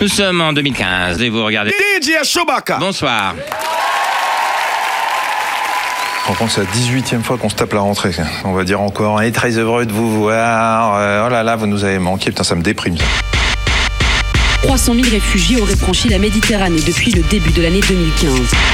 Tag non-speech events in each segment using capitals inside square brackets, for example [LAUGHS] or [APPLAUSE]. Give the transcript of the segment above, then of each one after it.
Nous sommes en 2015 et vous regardez. DJ Chewbacca. Bonsoir. Par contre, c'est la 18e fois qu'on se tape la rentrée. On va dire encore, on est très heureux de vous voir. Euh, oh là là, vous nous avez manqué. Putain, ça me déprime. ça. 300 000 réfugiés auraient franchi la Méditerranée depuis le début de l'année 2015.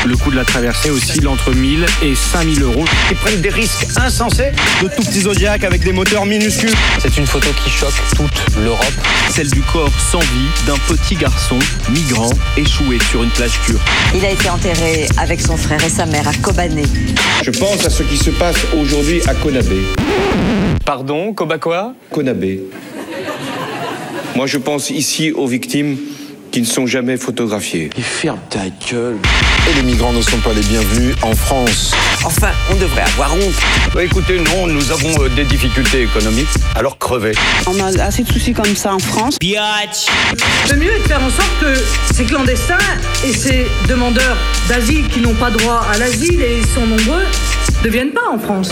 Le coût de la traversée oscille entre 1000 et 5000 euros. Ils prennent des risques insensés. De tout petits zodiacs avec des moteurs minuscules. C'est une photo qui choque toute l'Europe. Celle du corps sans vie d'un petit garçon migrant échoué sur une plage turque. Il a été enterré avec son frère et sa mère à Kobané. Je pense à ce qui se passe aujourd'hui à Konabé. Pardon, Koba quoi Konabé. Moi, je pense ici aux victimes qui ne sont jamais photographiées. Et ferme ta gueule. Et les migrants ne sont pas les bienvenus en France. Enfin, on devrait avoir honte. écoutez, non, nous avons euh, des difficultés économiques, alors crevez. On a assez de soucis comme ça en France. Le mieux est de faire en sorte que ces clandestins et ces demandeurs d'asile qui n'ont pas droit à l'asile et ils sont nombreux ne viennent pas en France.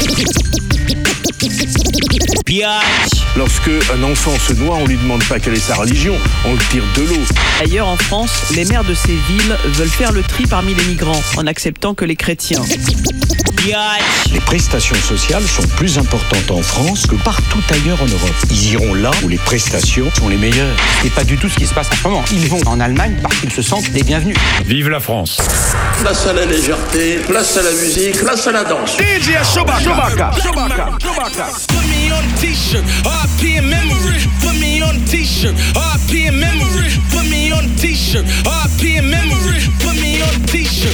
Lorsque un enfant se noie, on lui demande pas quelle est sa religion, on le tire de l'eau. Ailleurs en France, les maires de ces villes veulent faire le tri parmi les migrants en acceptant que les chrétiens. Les prestations sociales sont plus importantes en France que partout ailleurs en Europe. Ils iront là où les prestations sont les meilleures. C'est pas du tout ce qui se passe en ce moment. Ils vont en Allemagne parce qu'ils se sentent les bienvenus. Vive la France Place à la légèreté, place à la musique, place à la danse. DJ Chewbacca. Chewbacca. Chewbacca. Put me on a t-shirt, RP in memory. Put me on a t-shirt, RP in memory. Put me on a t-shirt, RP in memory. Put me on a t-shirt,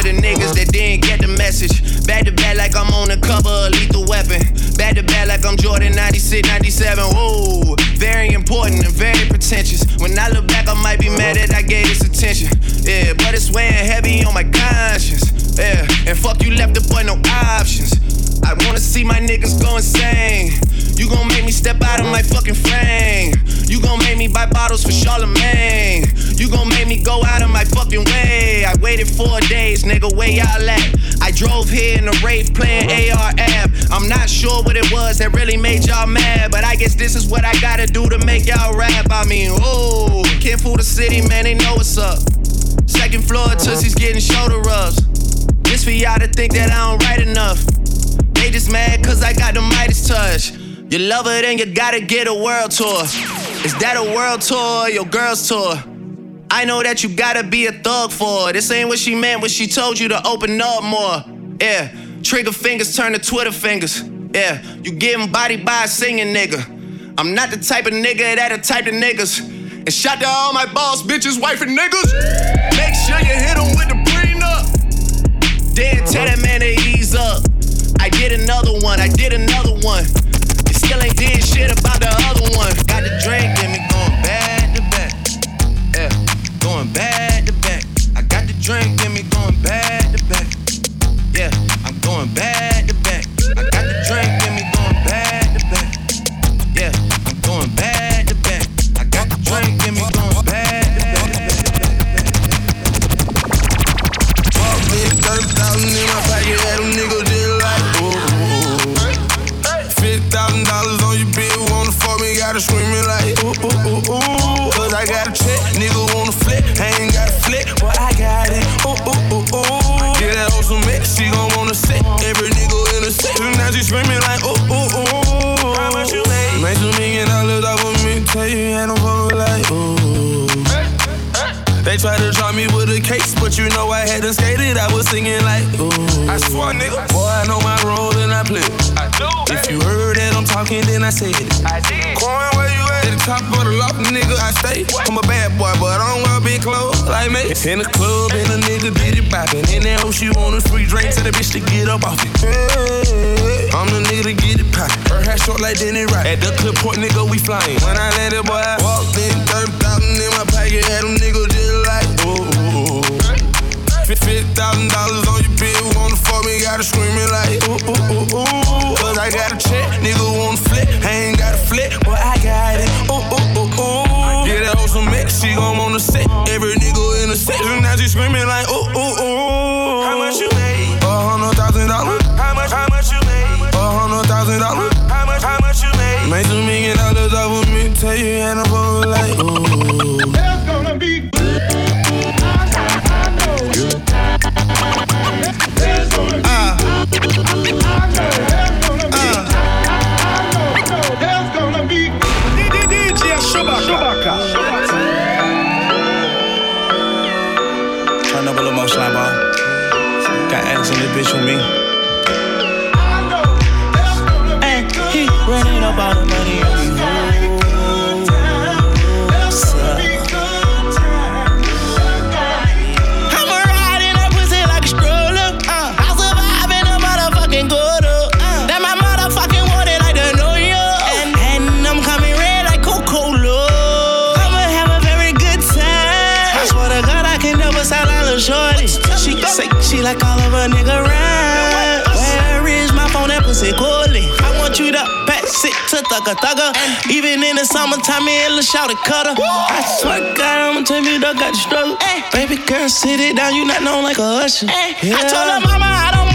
for the niggas that didn't get the message. Back to back like I'm on the cover of Lethal Weapon. Back to back like I'm Jordan 96, 97. Whoa, very important and very pretentious. When I look back, I might be mad that I gave this attention. Yeah, but it's weighing heavy on my conscience. Yeah, and fuck you left the boy no options. I wanna see my niggas go insane. You gon' make me step out of my fucking frame. You gon' make me buy bottles for Charlemagne. You gon' make me go out of my fucking way. I waited four days, nigga, where y'all at? I drove here in a rave playing uh-huh. AR app. I'm not sure what it was that really made y'all mad, but I guess this is what I gotta do to make y'all rap. I mean, ooh, can't fool the city, man, they know what's up. Second floor, uh-huh. Tootsie's getting shoulder rubs. This for y'all to think that I don't write enough. They just mad cause I got the Midas touch. You love it and you gotta get a world tour. Is that a world tour or your girl's tour? I know that you gotta be a thug for her. This ain't what she meant when she told you to open up more. Yeah, trigger fingers turn to Twitter fingers. Yeah, you getting bodied by a singing nigga. I'm not the type of nigga that'll type of niggas. And shout to all my boss bitches, wife and niggas. Make sure you hit them with the prenup. Then tell that man to ease up. I did another one, I did another one. Still ain't did shit about the other one. Got the drink in me going back to back. Yeah, going back to back. I got the drink in me going back to back. Yeah, I'm going back to back. I got the drink she screaming like, ooh, ooh, ooh. How much you made? Made some million dollars off of me, tell you, ain't no fucking like, ooh. They tried to try me with a case, but you know I hadn't skated. I was singing like, ooh. I swear, nigga. Boy, I know my role and I play. I do. If you heard that I'm talking, then I said it. I did. Coin, where you at? The top of the loft, nigga, I stay. I'm a bad boy, but I don't wear big clothes like me. In the club, and a nigga did it bopping. In that hoe, she want a free drink to the bitch to get up off it. I'm the nigga to get it poppin'. Her hair short like Denny Rock. At the clip point, nigga, we flying. When I landed, boy, I walked in, 30,000 in my pocket, had them niggas just. Fifty thousand dollars on your bill, wanna fuck me, gotta scream it like ooh ooh ooh ooh. Cause I got a check, nigga wanna flip, I ain't got a flip, but I got it. Ooh ooh ooh ooh. Yeah, that old some mix, she gon' on the set. Every nigga in the section, now she screaming like ooh ooh ooh. How much you made? A hundred thousand dollars. How much? How much you made? A hundred thousand dollars. How much? How much you made? Made two million dollars off of me, tell you and I'm pass it to thugger thugger. Even in the summertime, me and Lil Shout cutter. I swear to God, I'ma tell you, dog got the struggle. Baby girl, sit it down, you not known like a usher. Eh. I told her mama I don't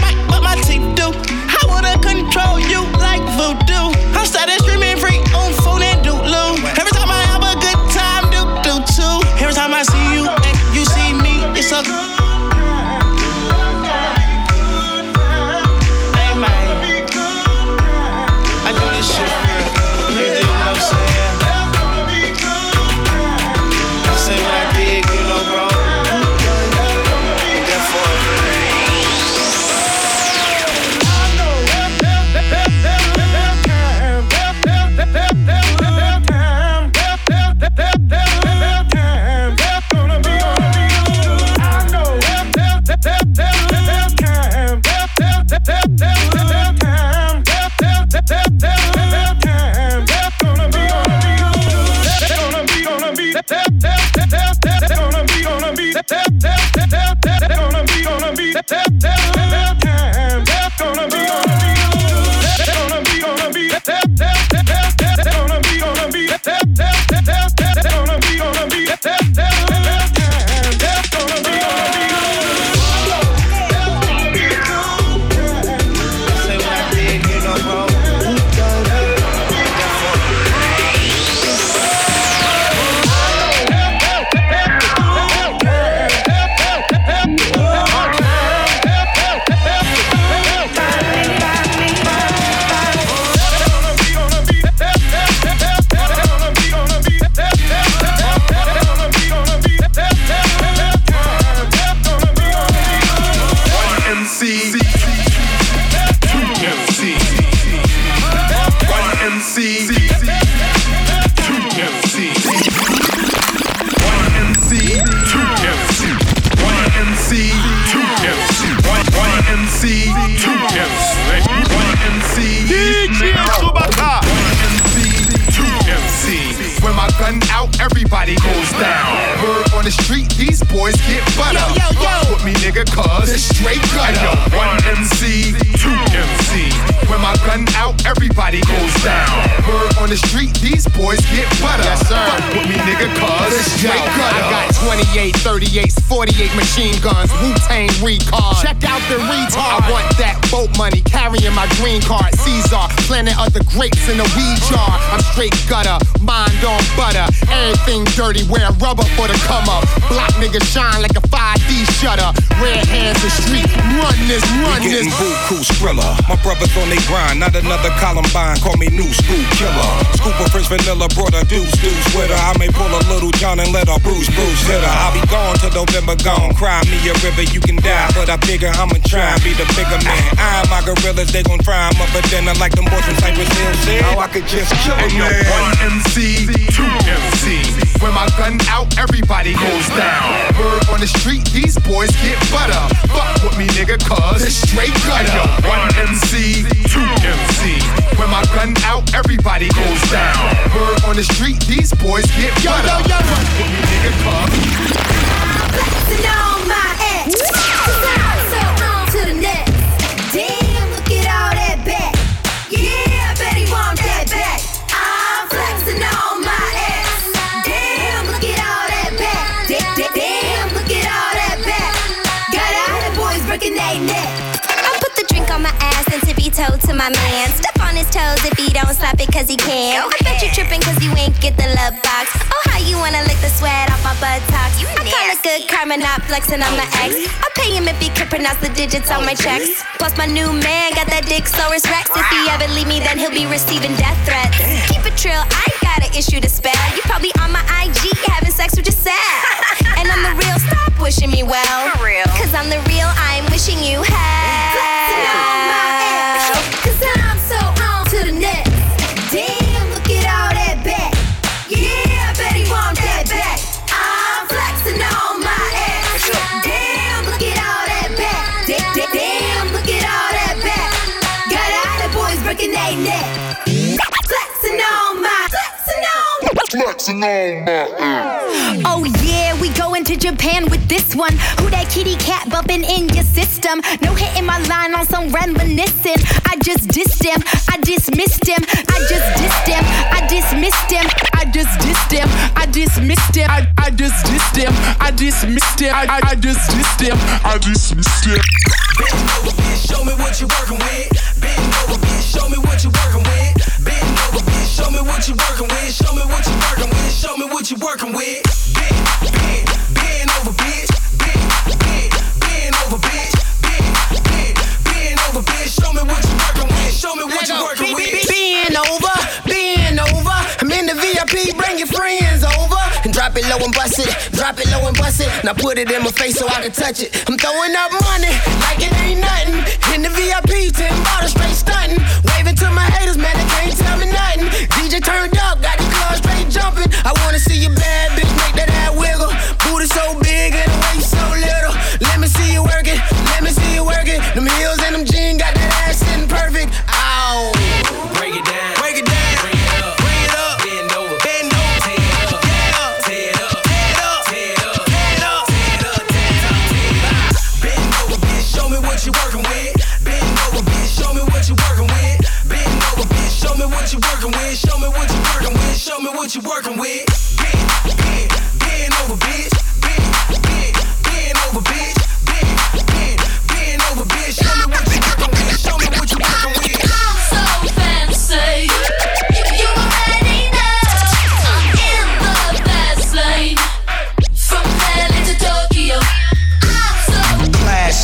Yo, yo. Me, nigga, cuz it's straight gutter. Yo, one MC, two MC. When my gun out, everybody goes down. Word on the street, these boys get butter. Yes, sir. Fuck with me, nigga, cuz it's straight gutter. I got 28, 38s, 48 machine guns, Wu Tang recon. Check out the retard. I want that boat money, carrying my green card. Caesar, planet of the grapes in the weed jar. I'm straight gutter, mind on butter. Everything dirty, wear rubber for the come up. Block niggas shine like a 5D shutter. Red hands the street, run this, run We this. getting buku skrilla. My brothers on they grind, not another Columbine. Call me new school killer. Scoop of French vanilla, brought a deuce deuce with her. I may pull a little John and let her Bruce Bruce hit her. I'll be gone till November gone. Cry me a river, you can die, but I figure I'ma try and be the bigger man. I and my gorillas, they gon' try 'em up, but then I like them boys from Cypress Hill said. Now I could just kill a man. one MC, two MC. When my gun out, everybody goes down. Word on the street, these boys get butter. Fuck with me, nigga, cuz it's straight gutter. Yo, one MC, two MC. When my gun out, everybody goes down. Word on the street, these boys get butter. Fuck with me, nigga, cuz. Flexing on my ass. To my man. Step on his toes if he don't slap it cause he can. I bet you tripping cause you ain't get the love box. Oh, how you wanna lick the sweat off my buttocks? I call it good karma, not flexing on the ex. I pay him if he could pronounce the digits on my checks. Plus, my new man got that dick Saurus Rex. If he ever leave me, then he'll be receiving death threats. Keep it trill, I ain't got an issue to spell. You probably on my IG having sex with yourself. [LAUGHS] and I'm the real, stop wishing me well. For real. Cause I'm the real, I'm wishing you hell. Mm-hmm. Oh yeah, we going to Japan with this one. Who that kitty cat bumping in your system? No hitting my line on some reminiscing. I just dissed him, I dismissed him, I just dissed him, I dismissed him, I just dissed him, I dismissed him, I, just dissed him, I dismissed him, I, just dissed him, I dismissed him. Show me what you working with. Bend over, bitch, show me what you working with. Bend over, bitch, show me what you working with. Show me what you working with. Show me what you're working with. Bend, bend, bend over, bitch. Bend, bend, bend over, bitch. Bend, bend, bend over, bitch. Show me what you're working with. Show me what you're working with. Bend over, bend over. I'm in the VIP, bring your friends over. And drop it low and bust it, drop it low and bust it. Now put it in my face so I can touch it. I'm throwing up money like it ain't nothing. In the VIP, 10 bottles straight stunting. Waving to my haters, man, they can't tell me nothing. DJ turned up, got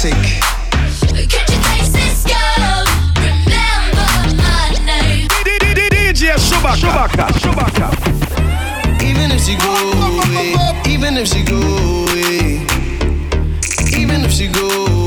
name. DJ Chewbacca. Chewbacca. Chewbacca. Even if she go away, even if she go away, even if she go away,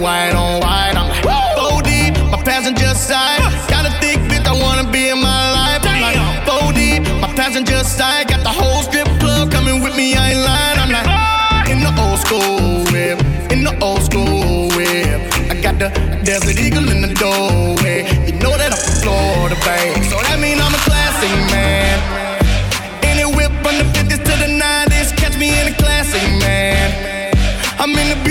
white on white. I'm like, four deep, my passenger side. Got a thick bitch, I wanna be in my life. I'm like, four deep, my passenger side. Got the whole strip club coming with me, I ain't lying. I'm like, in the old school whip, in the old school whip. I got the desert eagle in the doorway. You know that I'm from Florida, babe. So that mean I'm a classic man. Any whip from the 50s to the 90s, catch me in a classic man. I'm in the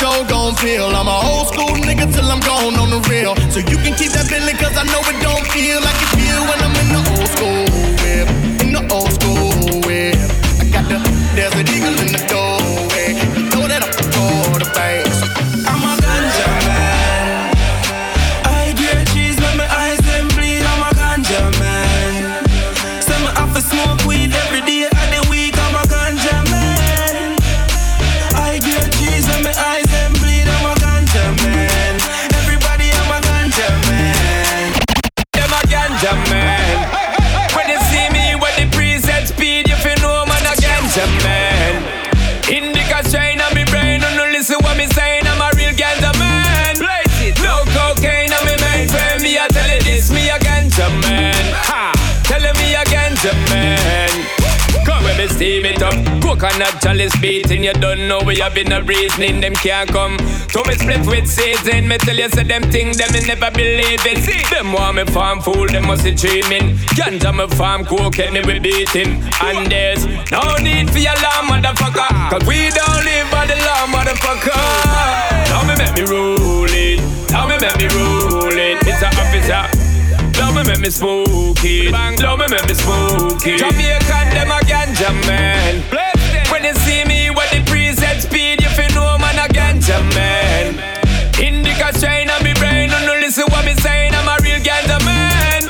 gon' feel. I'm a old school nigga till I'm gone on the real. So you can keep that feeling cause I know it don't feel like it feel when I'm in the old school whip. In the old school whip. I got the desert chalice beating. You don't know we have been a reasoning, them can't come. So me split with season, me tell you say them thing, them me never believe it. See, them want me farm fool, them must be dreaming. Ganja me farm cocaine, me we beating. And there's no need for your law, motherfucker. Cause we don't live by the law, motherfucker. Now me make me rule it. Now me make me rule it. Mr. Officer. Love me make me spooky. Love me make me spooky. Jamaican them a ganja man. A ganja man. Indica strain on me brain, no listen what me saying. I'm a real ganja man.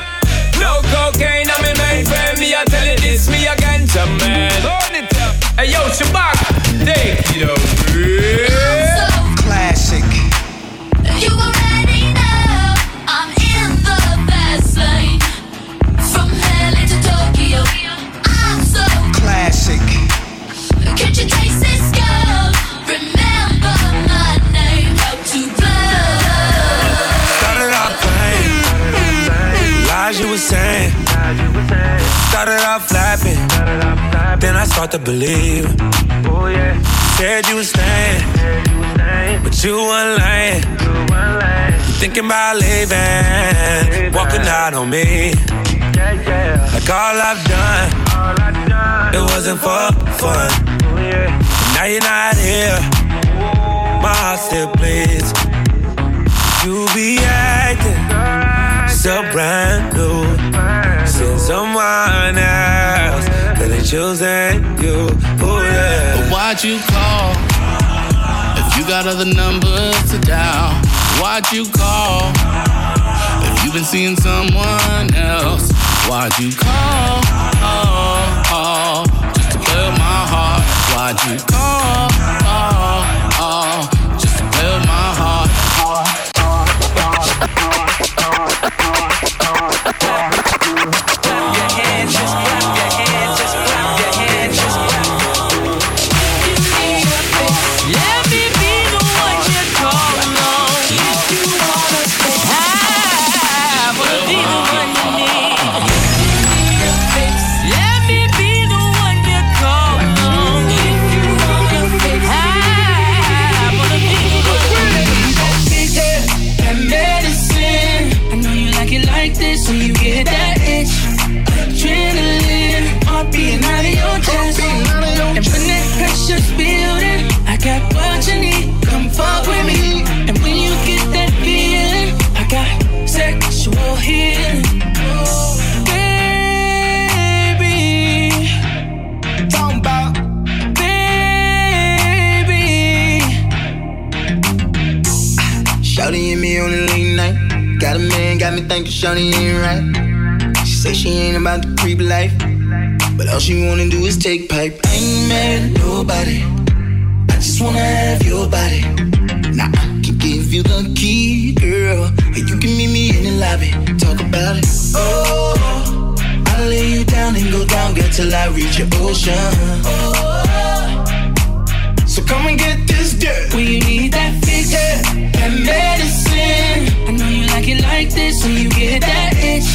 No cocaine on me main friend. Me I tell you this, me a ganja man. Hey yo, Shabak, take it over. Saying. Started off laughing, then I start to believe. Said you were staying, but you weren't lying. You thinking about leaving, walking out on me. Like all I've done, it wasn't for fun. Now you're not here, my heart still bleeds. You be acting so brand new. Seeing someone else that ain't choosing you. Oh yeah. But why'd you call? If you got other numbers to dial, why'd you call? If you've been seeing someone else, why'd you call? Oh, oh, just to play with my heart. Why'd you call? Oh, just to play with my heart. Let Shawty ain't right. She say she ain't about the creep life. But all she wanna do is take pipe. I ain't mad at nobody. I just wanna have your body. Now I can give you the key, girl. Or you can meet me in the lobby. Talk about it. Oh, I'll lay you down and go down, girl, till I reach your ocean. Oh, So come and get this dirt. When you need that fix, that medicine. Like it like this when you get that itch.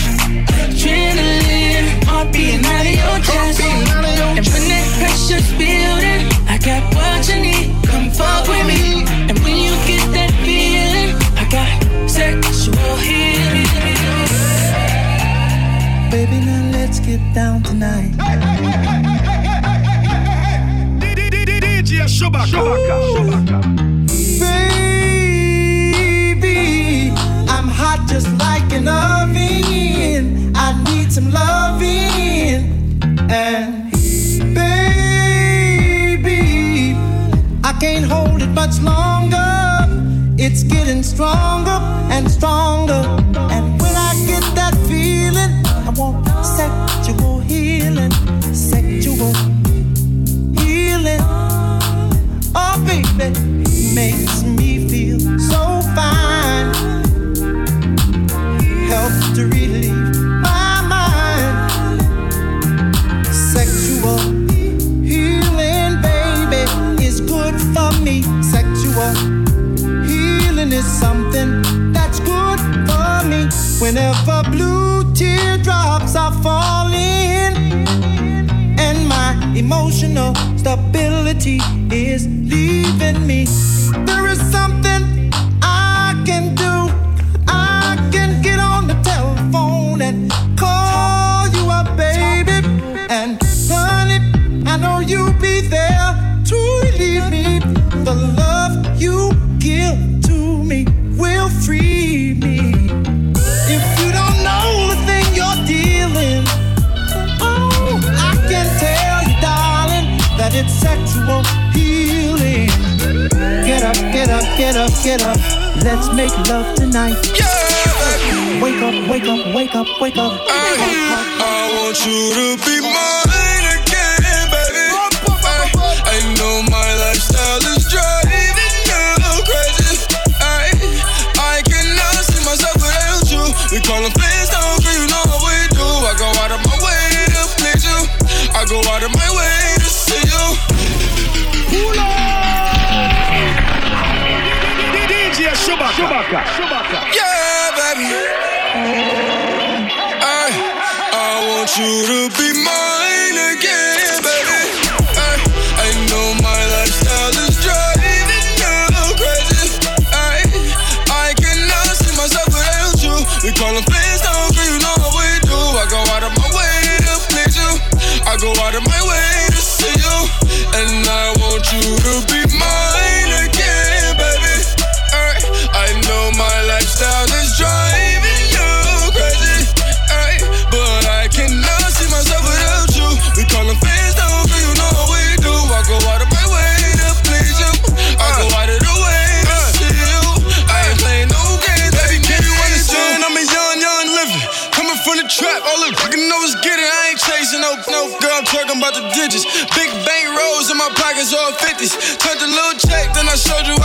Adrenaline, heart beating out of your chest. And when that pressure's building, I got what you need. Come you to be In my pockets, all 50s. Cut the little check, then I showed you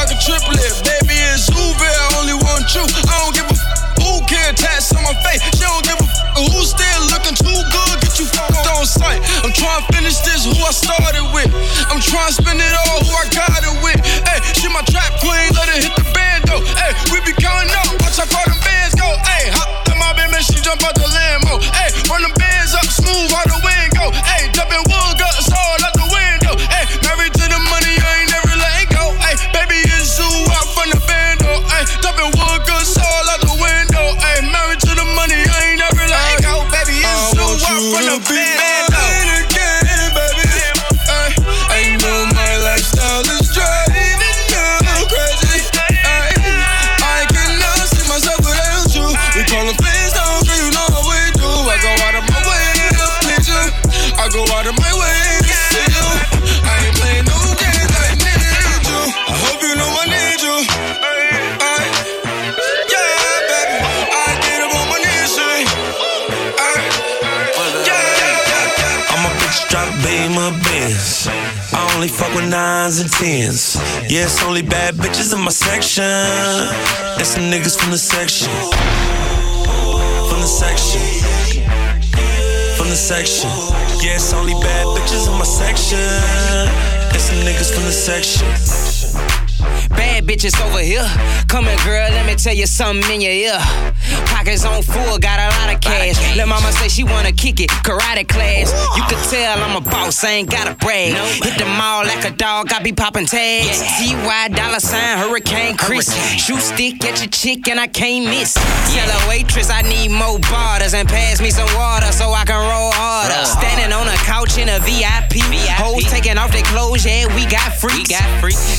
I only fuck with nines and tens. Yeah, it's only bad bitches in my section. And some niggas from the section. From the section. From the section. Yeah, it's only bad bitches in my section. And some niggas from the section. Bad bad bitches over here. Come here, girl, let me tell you something in your ear. Pockets on full, got a lot of cash. Let mama say she wanna kick it, karate class. You can tell I'm a boss, I ain't gotta brag. Hit the mall like a dog, I be popping tags. CY dollar sign, Hurricane Chris. Shoot stick at your chick and I can't miss. Tell waitress I need more bottles and pass me some water so I can roll harder. Standing on a couch in a VIP. Hoes taking off their clothes, yeah, we got freaks.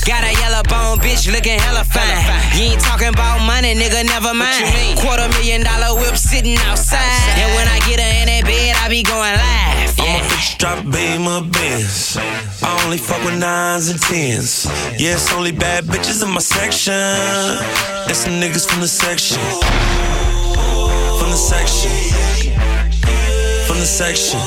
Got a yellow bone bitch looking hella fine. You ain't talking about money, nigga, never mind. Quarter million dollar whip sitting outside. And when I get her in that bed, I be going live. Yeah. I'm a bitch, drop beam of Benz. I only fuck with nines and tens. Yeah, it's only bad bitches in my section. That's some niggas from the section. From the section from the section.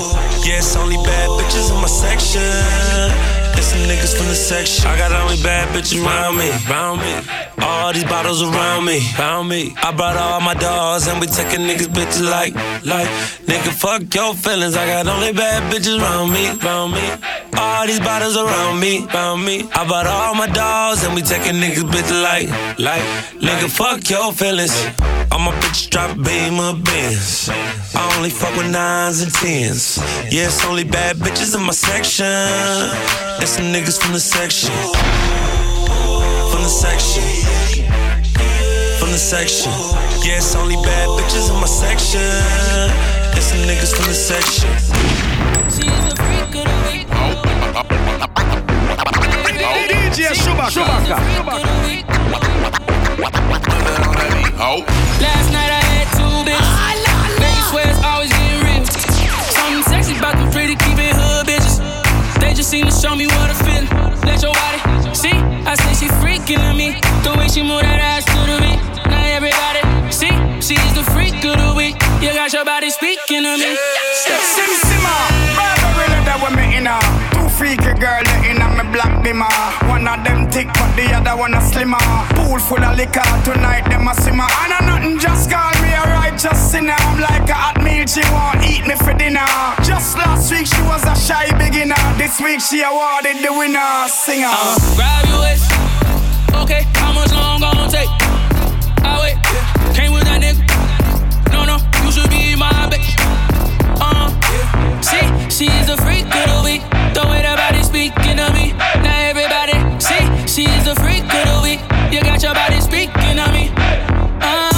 Yeah, it's only bad bitches in my section some niggas from the section. I got only bad bitches around me, around me. All these bottles around me, around me. I brought all my dogs and we taking niggas bitches like, like. Nigga, fuck your feelings. I got only bad bitches around me, around me. All these bottles around me, around me. I brought all my dogs and we taking niggas bitches like, like. Nigga, fuck your feelings. All my bitches drop beam of bins. I only fuck with nines and tens. Yeah, it's only bad bitches in my section. It's some niggas from the section. From the section. From the section. Yeah, it's only bad bitches in my section. It's some niggas from the section. She's a freak of the week. DJ Chewbacca. Last night I freaking on me. The way she move that ass to the beat. Now everybody see. She's the freak of the week. You got your body speaking to me. Sim Simma, leather with me in her. Two freaky girl in a me black dimmer. One of them thick, but the other one a slimmer. Pool full of liquor tonight, them a simmer. And a nothing, just call me a righteous sinner. I'm like a hot meal, she won't eat me for dinner. Just last week she was a shy beginner. This week she awarded the winner, singer. Uh, grab your waist. Okay, how much long gon' take? I wait. Came with that nigga. No, no, you should be my bitch. Uh, see, she's a freak of the week. The way that body speaking to me. Now everybody see, she's a freak of the week. You got your body speaking to me. Uh,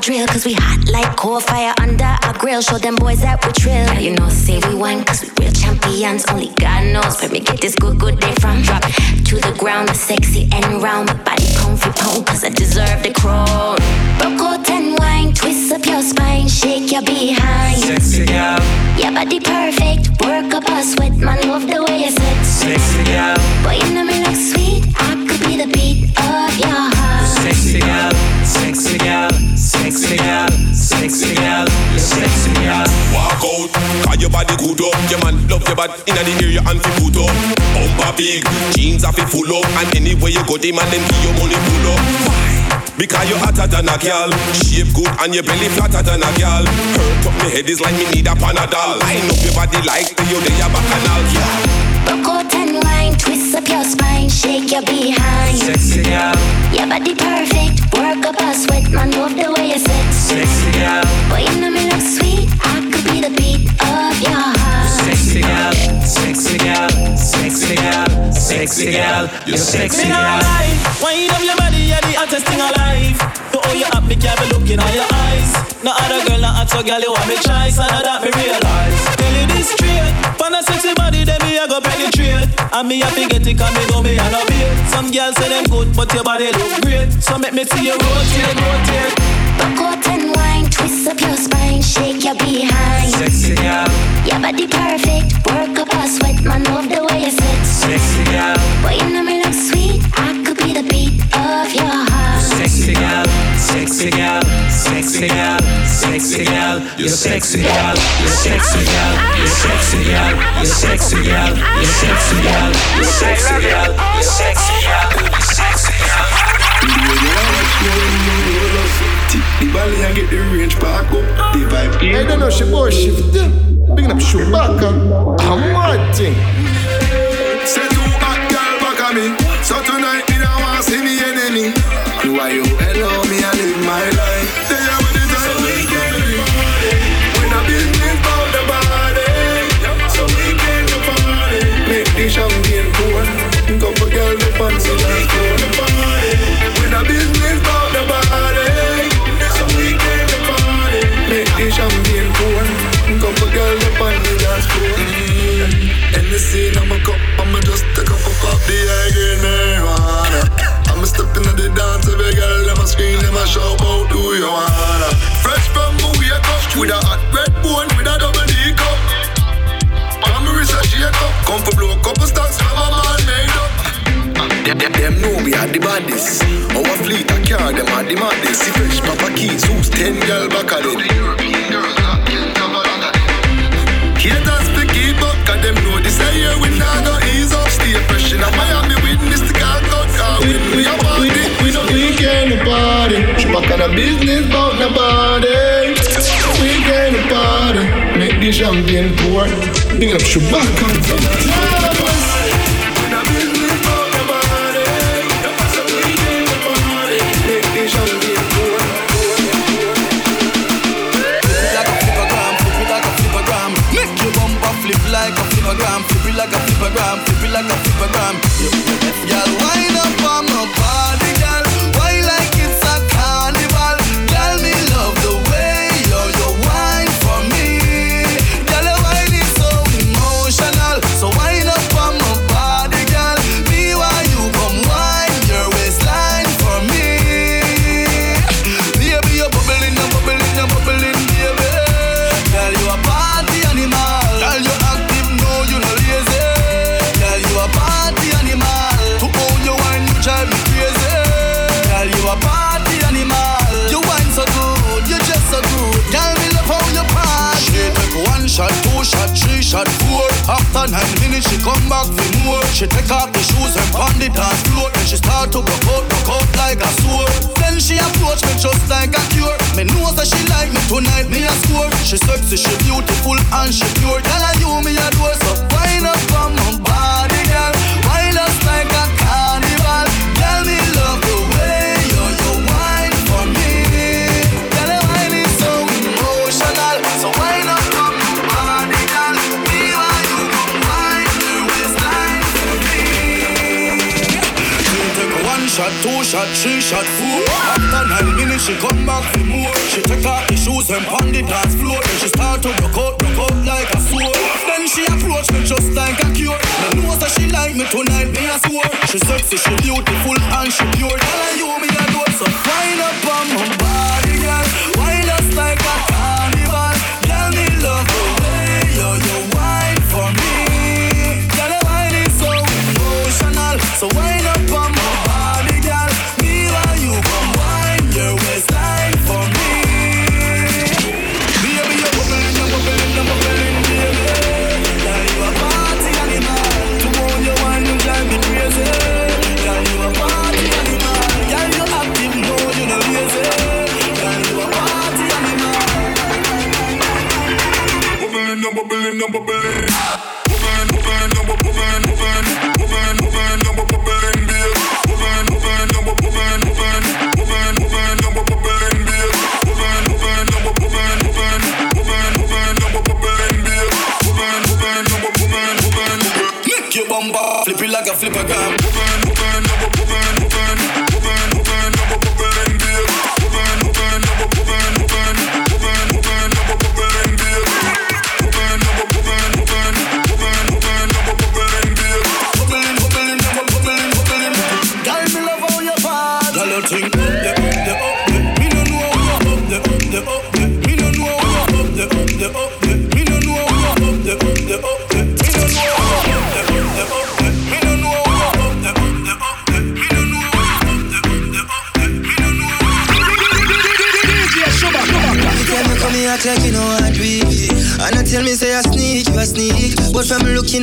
drill. Cause we hot like coal fire under our grill. Show them boys that we trill. Yeah, you know, say we wine cause we real champions. Only God knows where me get this good, good day from. Drop to the ground, the sexy and round. My body comfy pound cause I deserve the crown. Broke out and wine, twist up your spine, shake your behind. Sexy girl, Your body perfect, work up a sweat, man, love the way you sit. sexy girl, Boy, you know me look sweet, I the beat of your heart. sexy girl, sexy girl, sexy girl, sexy girl, you sexy girl. Walk out, cause your body good up. Your man love your body inna the area and fi put up. Bumper big, jeans are fi full up, and anywhere you go, the man them give you money pull up. Why? Because you hotter than a girl, shape good and your belly flatter than a girl. Hurt up me head is like me need a panadol. Line up your body like the you they a bacchanal. Yeah. Broke out and wine, twist up your spine, shake your behind. Sexy girl, Your body perfect, work up a sweat, man, love the way you sit. sexy girl, Boy, you know me look sweet, I could be the beat of your heart. Sexy girl, sexy girl, sexy girl, sexy girl, you're sexy Me girl. not lie, wind up your body, you're the hottest thing alive. The how you up, me can't be looking at your eyes. No other girl, not hot, so girl, you want me choice, and I that me realize. Tell you this straight, for a sexy body, then me I go penetrate. And me have to get it, cause me know me and a beat. Some girls say them good, but your body look great. So make me see you rotate, rotate. Broke out and wine, Mess up your spine, shake your behind. Sexy girl. Your body perfect, work up a sweat, man, love the way you sit. Sexy girl. Boy, you know me look sweet, I could be the beat of your heart. Sexy girl, sexy girl, sexy girl, sexy girl. You're sexy girl, you're sexy girl, you're sexy girl, you're sexy girl, you're sexy girl, you're sexy girl, you're sexy girl, you're sexy girl. The bally and get the range back up. The vibe. I don't know, she boy shift. Big up Chewbacca. A mad thing. Say two hot girl back at me. So tonight me don't want see me enemy. Why you allow me I live my life? They have the time we can. When I business about the body, so we can party. Make the champagne pour. Couple girl the fancy dance Girl the fancy dance floor. And the scene I'm a cup, I'ma just take a puff of the again marijuana. I'ma step into the dance, every girl them a scream, them a shout out, do you wanna? Fresh from movie, I cup with a hot red bone with a double D cup. I'm a wrist a shake up, come for blow a couple stacks, have a man made up. Them, them, them know we are the baddest. Our fleet a car, them are the maddest. See fresh Papa Keys, who's ten girl back at it. In a Miami, witness the car cut car. When we a party, we no weekend party. She back on a business bout the body. Weekend party, make the champagne pour. Big up Chewbacca. Make your bumper flip like a flippergram, flip it like a flippergram, flip it like a flippergram. You, left, girl, wind shot, four. After nine minutes, she come back for more. She take off the shoes and pound the dance floor. Then she start to broke out, broke out like a sword. Then she approach me just like a cure. Me know that she like me tonight, me a score. She sexy, she beautiful and she pure. Girl, I you me a door, so wind up on my body, girl. Two shot, three shot, four. After nine minutes, she come back for more. She take off the shoes and pound the dance floor. Then she start to rock out, rock out like a sword. Then she approach me just like a cure. Me know that she like me tonight, me a swore. She sexy, she beautiful and she pure. Tell her you me a do so. Wind up on my body, girl. Wind us like a carnival. Girl, me love the way you you wine for me. Girl, your wine is so emotional. So wind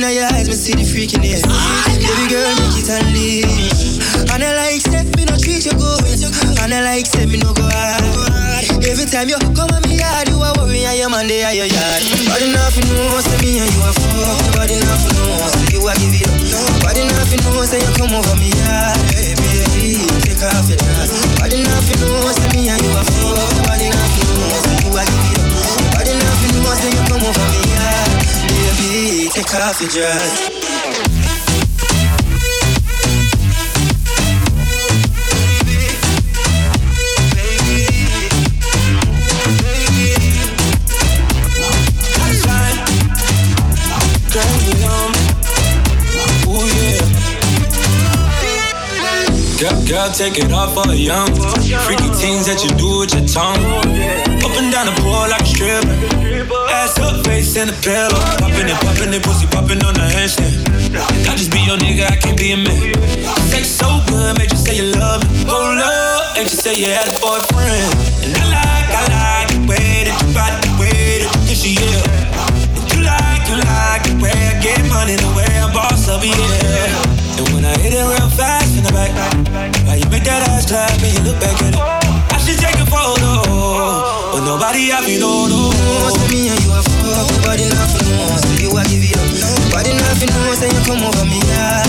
at your eyes, me see the freaking in Baby girl, make it and leave. And I like say me no treat you good. And I like say me no go hard. Every time you come at me yard, you a worry and your man they are your yard. Body nothing know, say me and you a fuck. Body nothing know, say you a give it up. Body nothing know, say you come over me. Hey, baby, take off your dress. Body nothing know, say me and you a fuck. Body nothing know, say you a give it up. Body nothing know, say you come over me yard. Baby, take Girl, take it off for a young. Freaky things that you do with your tongue. Up and down the pole like a stripper. Ass up, face in the pillow. Popping it, popping it, pussy popping on the handstand. I just be your nigga, I can't be a man. Sex so good, make you say you love me. Hold up, ain't you say you had a boyfriend. And I like, I like the way that you body, the way that you your ear. And you like, you like the way I get money, the way I boss up, yeah. And when I hit it real fast in the back, that ass clap and you look back at it? I should take a photo, but nobody have me, no, no. Say me and you a fuck, body nothing know, say you a give it up. Body nothing know, say you come over me.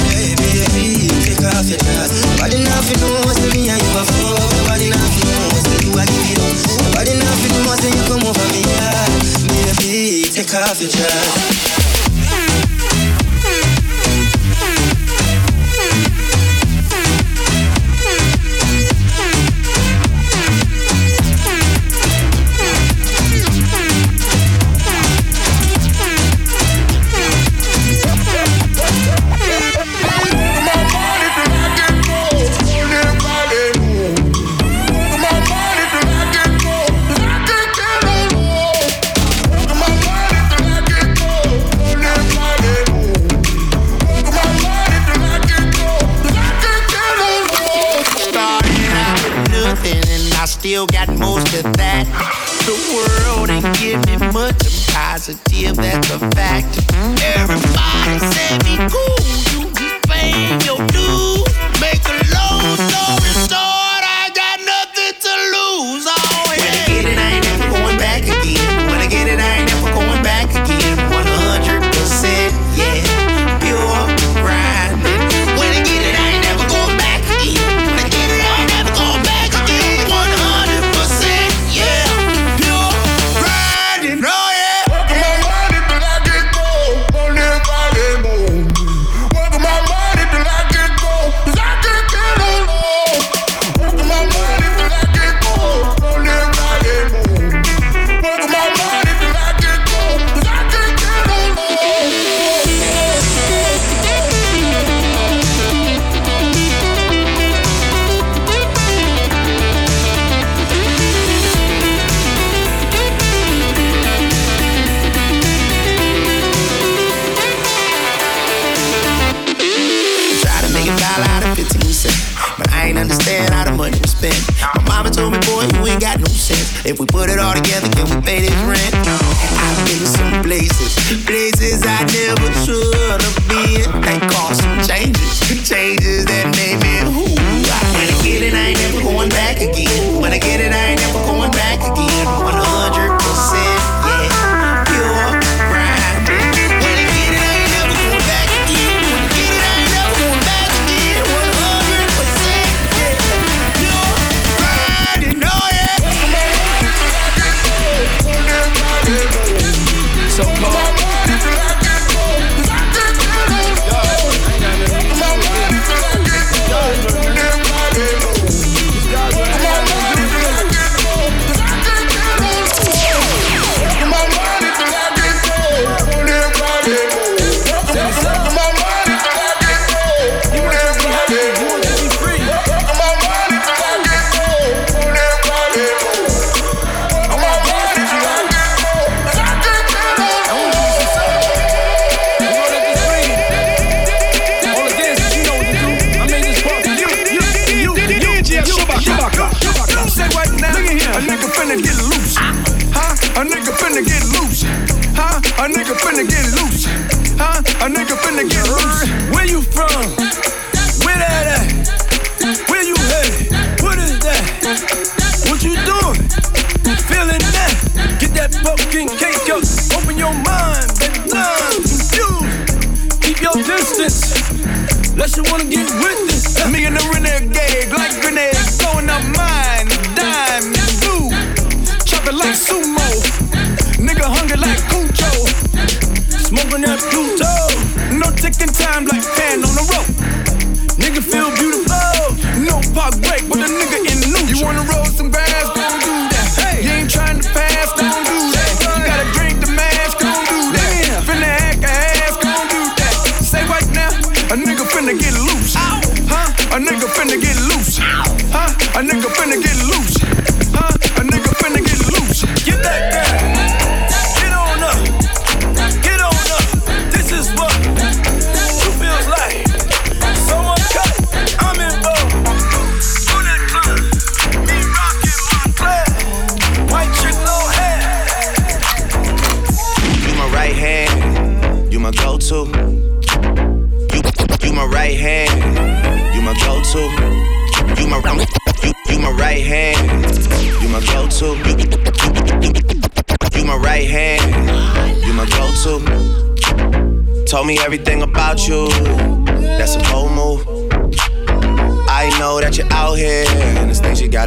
Hey, baby, take off your dress. Body nothing know, say me and you a fuck, body nothing know, say you a give it up. Body nothing know, say you come over me yard. Baby, take off your dress.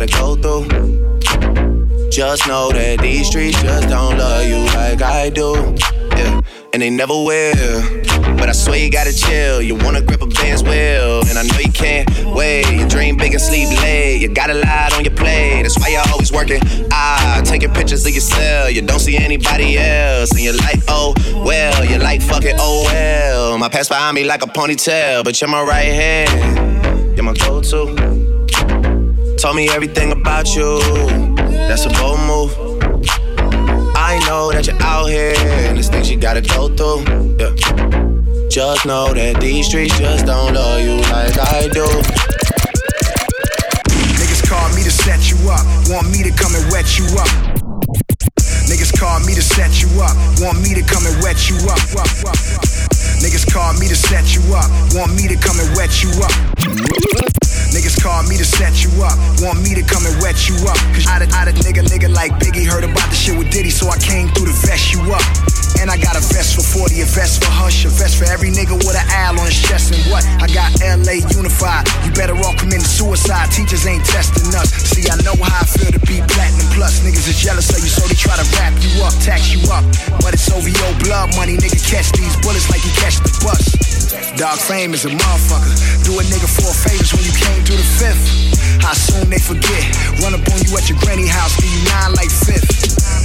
Gotta go through. Just know that these streets just don't love you like I do. Yeah, and they never will. But I swear you gotta chill. You wanna grip a Ben's wheel, and I know you can't wait. You dream big and sleep late. You got a lot on your plate. That's why you're always working. Ah, taking pictures of yourself. You don't see anybody else, and you're like, oh well. You're like, fuck it, oh well. My past behind me like a ponytail, but you're my right hand. You're my go-to. Told me everything about you. That's a bold move. I know that you're out here and there's things you gotta go through. Yeah. Just know that these streets just don't love you like I do. Niggas call me to set you up, want me to come and wet you up. Niggas call me to set you up, want me to come and wet you up. Niggas call me to set you up, want me to come and wet you up. Niggas call me to set you up, want me to come and wet you up. Cause I a, I a nigga, nigga like Biggie heard about the shit with Diddy, so I came through to vest you up. And I got a vest for 40, a vest for Hush, a vest for every nigga with an owl on his chest. And what? I got LA unified. You better all commit suicide. Teachers ain't testing us. See, I know how I feel to be platinum plus. Niggas is jealous of you, so they try to wrap you up, tax you up. But it's OVO blood money, nigga. Catch these bullets like you catch the bus. Dog fame is a motherfucker. Do a nigga four favors when you came through the fifth. How soon they forget? Run up on you at your granny house, do you nine like fifth?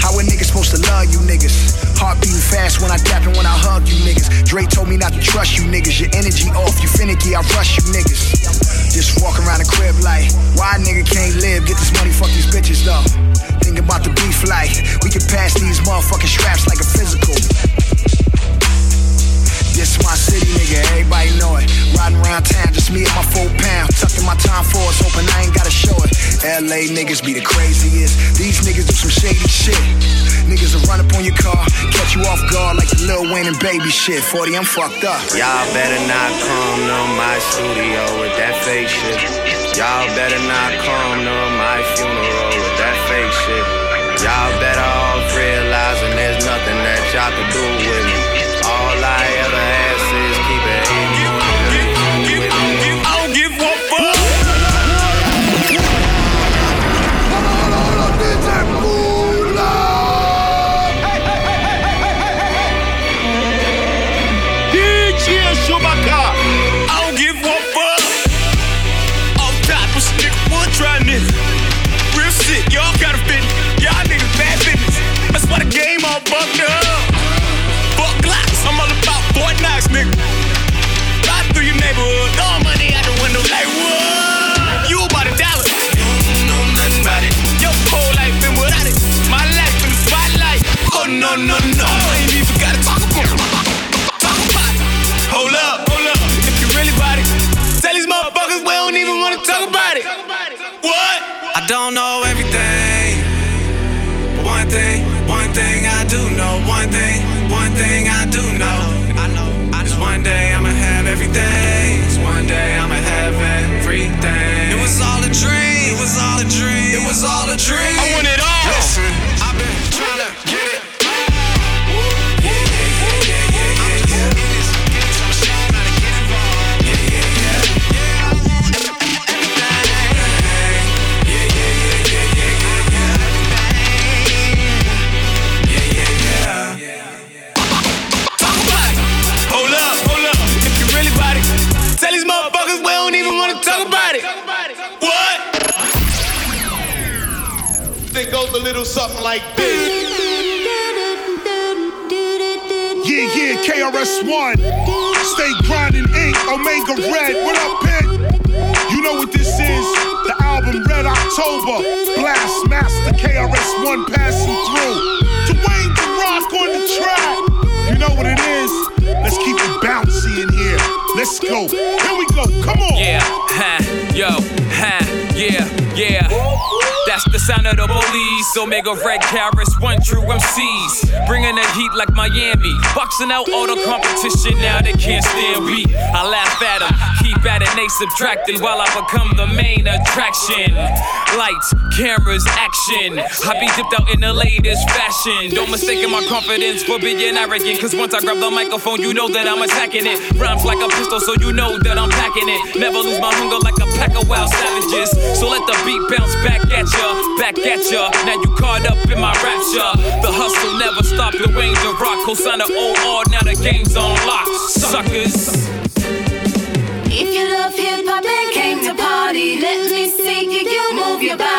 How a nigga supposed to love you niggas? Heart beating fast when I dap and when I hug you niggas. Dre told me not to trust you niggas. Your energy off, you finicky, I rush you niggas. Just walk around the crib like, why nigga can't live? Get this money, fuck these bitches though. Think about the beef like, we can pass these motherfucking straps like a physical. This my city, nigga, everybody know it. Riding around town, just me and my four pound. Tucking my time forwards, hoping I ain't gotta show it. LA niggas be the craziest. These niggas do some shady shit. Niggas will run up on your car, catch you off guard like the Lil Wayne and baby shit. 40, I'm fucked up. Y'all better not come to my studio with that fake shit. Y'all better not come to my funeral with that fake shit. Y'all better off realizing there's nothing that y'all can do with me. All I ever ask something like this. Yeah, yeah, KRS-One. Stay grinding ink, Omega Red. What up, Pit? You know what this is? The album Red October. Blast Master KRS-One passing through. Dwayne The Rock on the track. You know what it is? Let's keep it bouncy in here. Let's go. Here we go. Come on. Yeah, ha, yo, ha, yeah, yeah. That's the sound of the police. Omega Red Carrots, one true MCs. Bringing the heat like Miami. Boxing out all the competition, now they can't stand we. I laugh at them, keep at it, they subtracting while I become the main attraction. Lights, cameras, action. I be dipped out in the latest fashion. Don't mistake my confidence for being arrogant. Cause once I grab the microphone, you know that I'm attacking it. Rhymes like a pistol, so you know that I'm packing it. Never lose my hunger like a pack of wild savages. So let the beat bounce back at ya, back at ya. Now you caught up in my rapture. The hustle never stopped. The Wayne the rock, co-sign the OR. Now the game's on lock, suckers. If you love hip hop and came to party, let me see you move your body.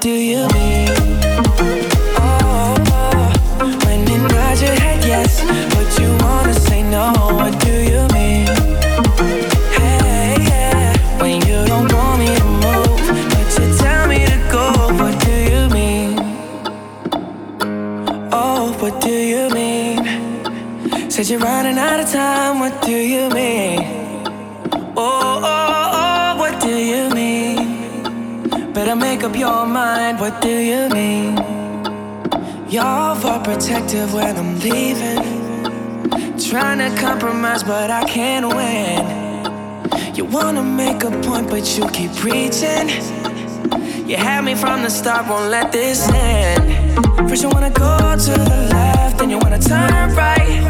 do you? defensive when I'm leaving. Trying to compromise, but I can't win. You wanna make a point, but you keep preaching. You had me from the start, won't let this end. First, you wanna go to the left, then you wanna turn right.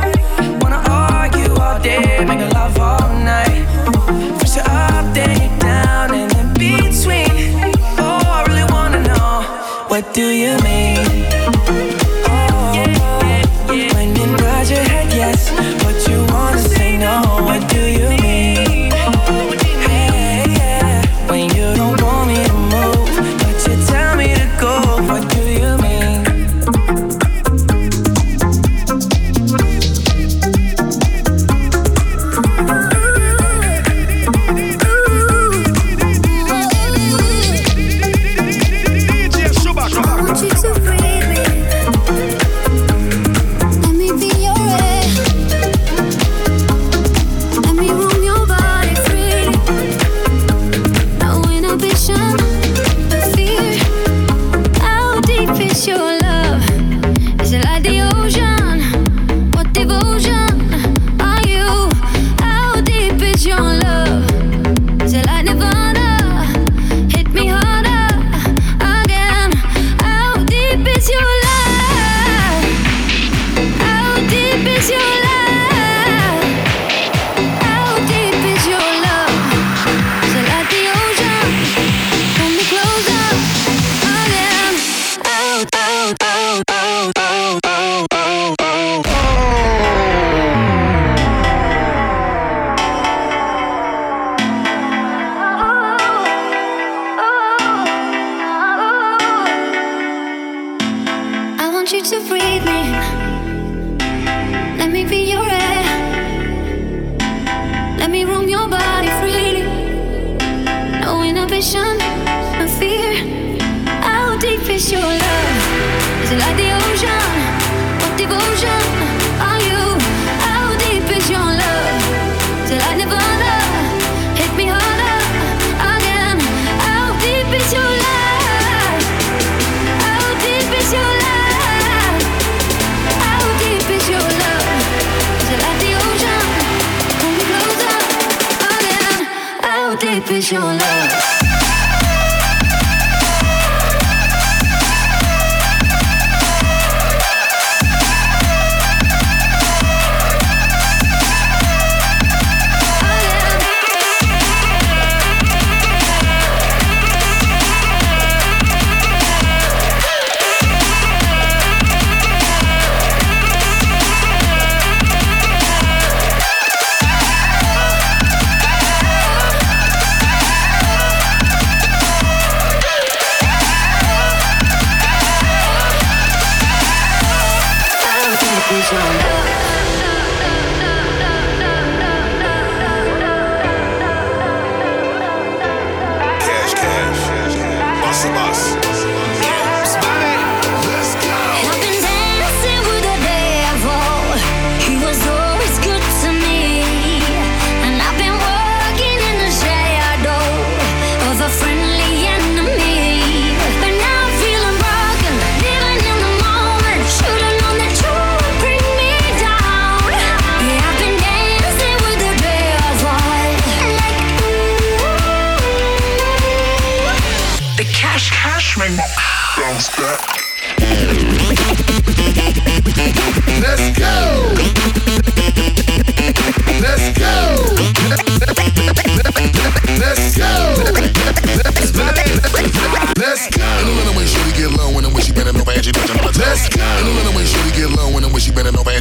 Wanna argue all day, make love all night. First, you're up, then you're down, and in between. Oh, I really wanna know what do you mean?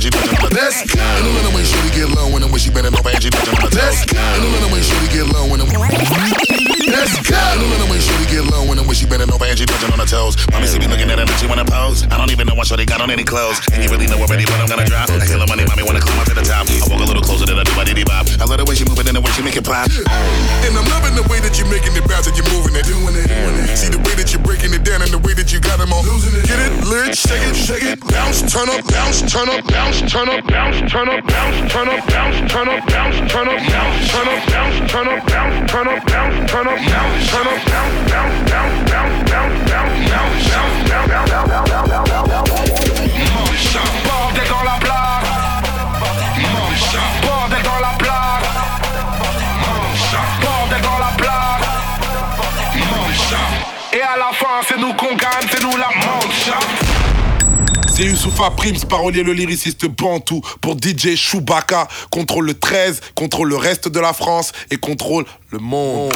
she touching my desk. I don't know when she get low when she bending over and she touching my desk. I don't know when she get low and when. Touching on her toes. Mommy see me looking at her and she wanna pose. I don't even know why shorty got on any clothes. And you really know already what I'm gonna drop. I kill her money, mommy wanna climb up to the top. I walk a little closer than I do my diddy bop. I love the way she move it and the way she make it pop. And I'm loving the way that you're making it bounce and you're moving it, doing it, doing it. See the way that you're breaking it down and the way that you got them it. Get it, lit, shake it, shake it, bounce, turn up, bounce, turn up, bounce, turn up, bounce, turn up, bounce, turn up, bounce, turn up, bounce, turn up, bounce, turn up, bounce, turn up, bounce, turn up, bounce, turn up, bounce, turn up, bounce, bounce, bounce, bounce, bounce, Et à la fin, C'est Youssoufa Prims, parolier le lyriciste Bantou pour DJ Chewbacca. Contrôle le 13, contrôle le reste de la France et contrôle le monde.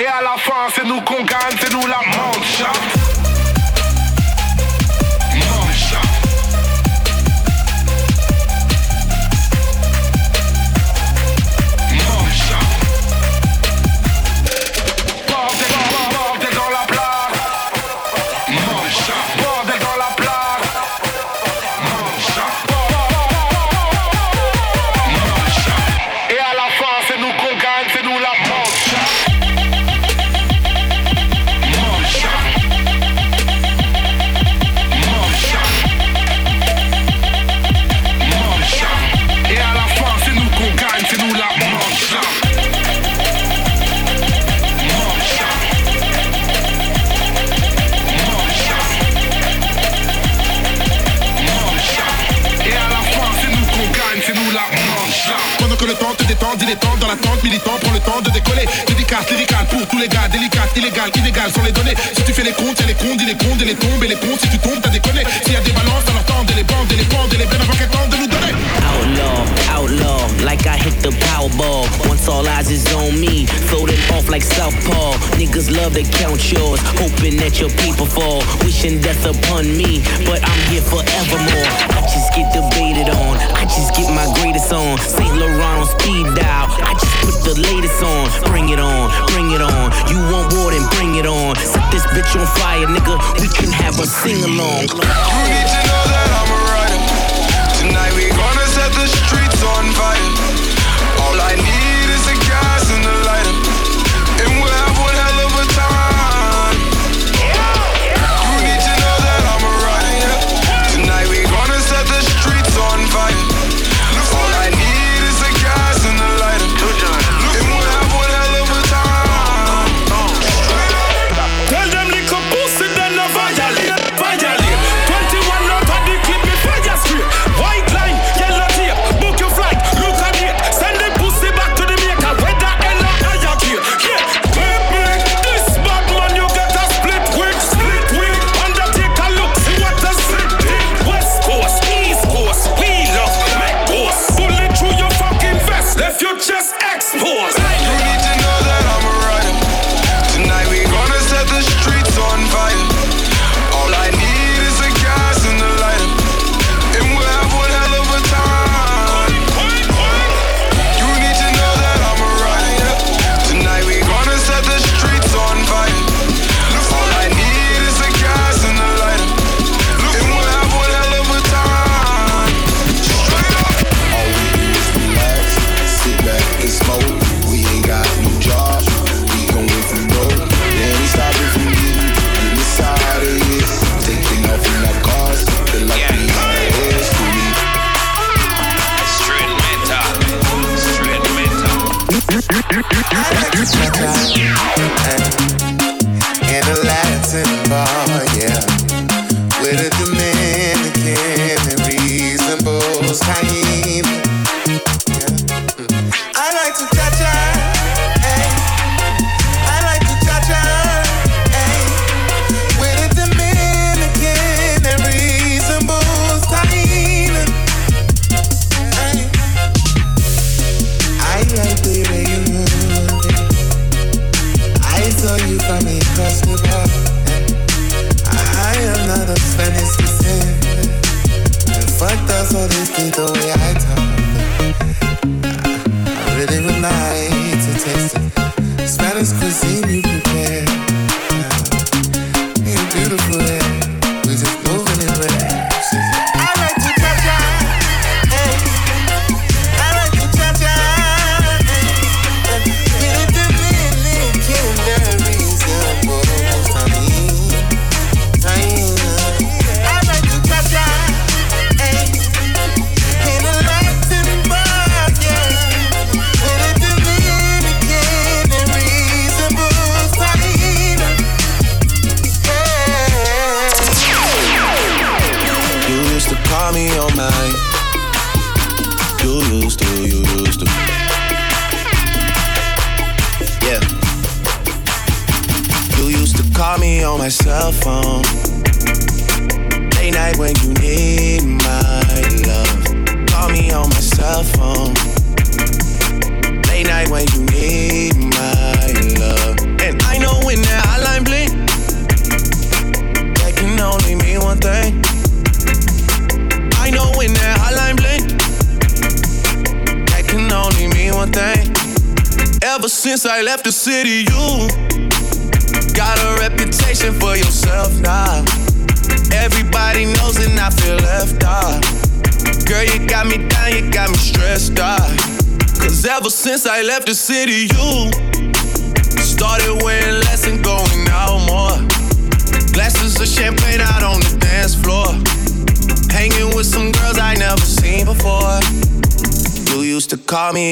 Et à la fin, c'est nous qu'on gagne, c'est nous la mancha. Dédicace pour tous les gars, les données. Si tu fais les comptes, y'a les comptes, les comptes, et les tombes, et les. Si tu tombes, t'as déconné. S'il y a des balances, alors tendez les bandes, et les bandes, et les bennes avant qu'elles de nous donner. Outlaw, outlaw, like I hit the Powerball. Once all eyes is on me, floating off like Southpaw. Niggas love to count yours, hoping that your people fall. Wishing death upon me, but I'm here forevermore. I just get debated on, I just get my greatest on. St. Laurent on speed dial, I just put the latest on. Bring it on, bring it on. You want war, then bring it on. Set this bitch on fire, nigga. We can have a sing along. You need to know that I'm a rider. Tonight we gonna set the streets on fire.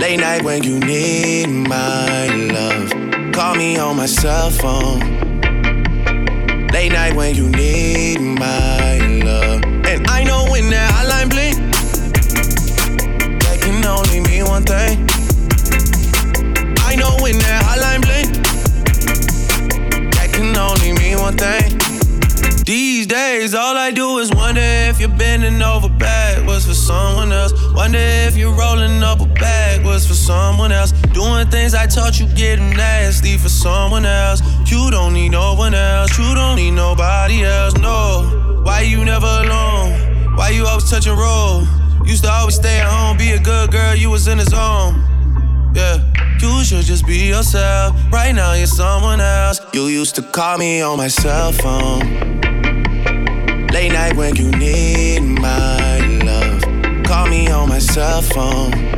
Late night when you need my love. Call me on my cell phone. Late night when you need my love. And I know when that hotline bling, that can only mean one thing. I know when that hotline bling, that can only mean one thing. These days, all I do is wonder if you're bending over backwards for someone else. Wonder if you're rolling up a Backwoods for someone else. Doing things I taught you getting nasty for someone else. You don't need no one else. You don't need nobody else. No. Why you never alone? Why you always touching roll? Used to always stay at home, be a good girl. You was in the zone. Yeah. You should just be yourself. Right now, you're someone else. You used to call me on my cell phone. Late night when you need my love. Call me on my cell phone.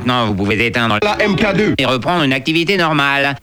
Maintenant vous pouvez éteindre la MK2 et reprendre une activité normale.